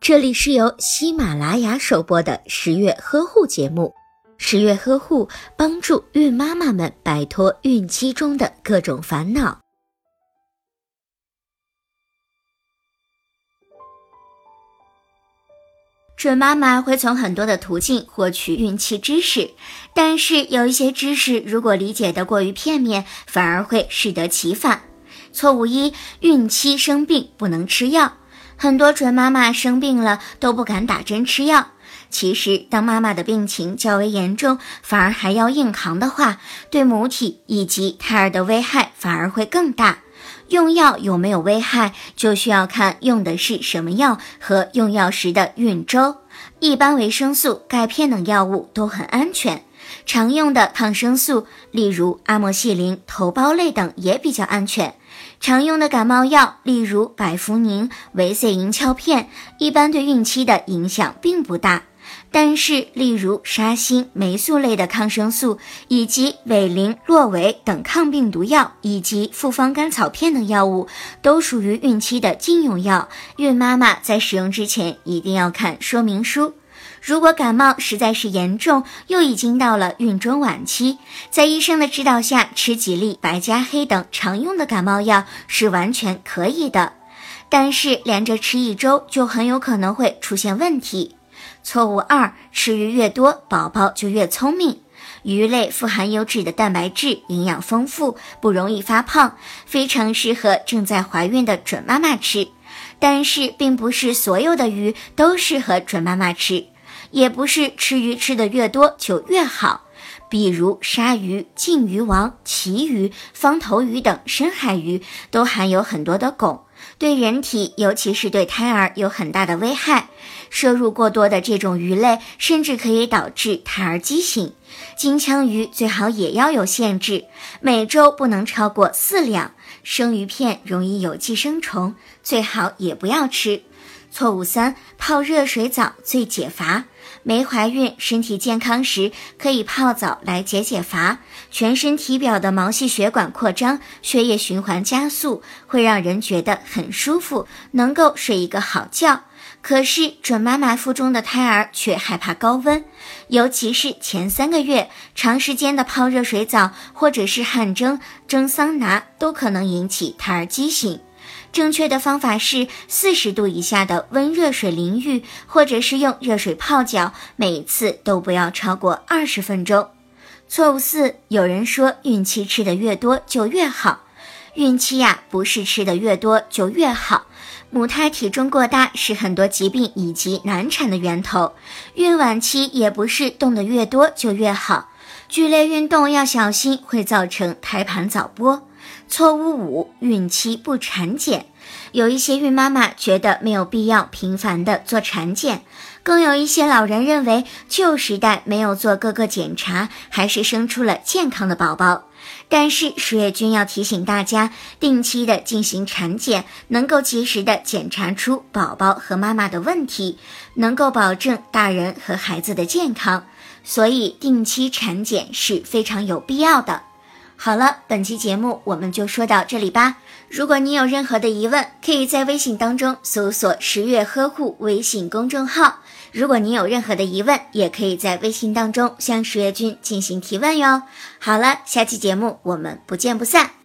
这里是由喜马拉雅首播的十月呵护节目。十月呵护帮助孕妈妈们摆脱孕期中的各种烦恼。准妈妈会从很多的途径获取孕期知识，但是有一些知识如果理解的过于片面，反而会适得其反。错误一：孕期生病不能吃药。很多准妈妈生病了都不敢打针吃药。其实，当妈妈的病情较为严重，反而还要硬扛的话，对母体以及胎儿的危害反而会更大。用药有没有危害，就需要看用的是什么药和用药时的孕周。一般维生素、钙片等药物都很安全，常用的抗生素，例如阿莫西林、头孢类等也比较安全。常用的感冒药，例如百服宁、维 C 银翘片，一般对孕期的影响并不大。但是，例如沙星、霉素类的抗生素，以及韦林、洛韦等抗病毒药，以及复方甘草片等药物，都属于孕期的禁用药。孕妈妈在使用之前一定要看说明书。如果感冒实在是严重，又已经到了孕中晚期，在医生的指导下吃几粒白加黑等常用的感冒药是完全可以的。但是连着吃一周，就很有可能会出现问题。错误二：吃鱼越多，宝宝就越聪明。鱼类富含优质的蛋白质，营养丰富，不容易发胖，非常适合正在怀孕的准妈妈吃。但是，并不是所有的鱼都适合准妈妈吃，也不是吃鱼吃的越多就越好。比如鲨鱼、鲸鱼王、旗鱼、方头鱼等深海鱼，都含有很多的汞。对人体，尤其是对胎儿有很大的危害。摄入过多的这种鱼类，甚至可以导致胎儿畸形。金枪鱼最好也要有限制，每周不能超过四两。生鱼片容易有寄生虫，最好也不要吃。错误三：泡热水澡最解乏。没怀孕、身体健康时，可以泡澡来解解乏。全身体表的毛细血管扩张，血液循环加速，会让人觉得很舒服，能够睡一个好觉。可是准妈妈腹中的胎儿却害怕高温，尤其是前三个月，长时间的泡热水澡或者是汗蒸、蒸桑拿，都可能引起胎儿畸形。正确的方法是四十度以下的温热水淋浴，或者是用热水泡脚，每次都不要超过二十分钟。错误四，有人说孕期吃的越多就越好，孕期呀不是吃的越多就越好，母胎体重过大是很多疾病以及难产的源头，孕晚期也不是动得越多就越好，剧烈运动要小心会造成胎盘早剥。错误五：孕期不产检。有一些孕妈妈觉得没有必要频繁的做产检，更有一些老人认为旧时代没有做各个检查，还是生出了健康的宝宝。但是十月君要提醒大家，定期的进行产检，能够及时的检查出宝宝和妈妈的问题，能够保证大人和孩子的健康。所以定期产检是非常有必要的。好了，本期节目我们就说到这里吧。如果你有任何的疑问，可以在微信当中搜索“十月呵护”微信公众号。如果你有任何的疑问，也可以在微信当中向十月君进行提问哟。好了，下期节目我们不见不散。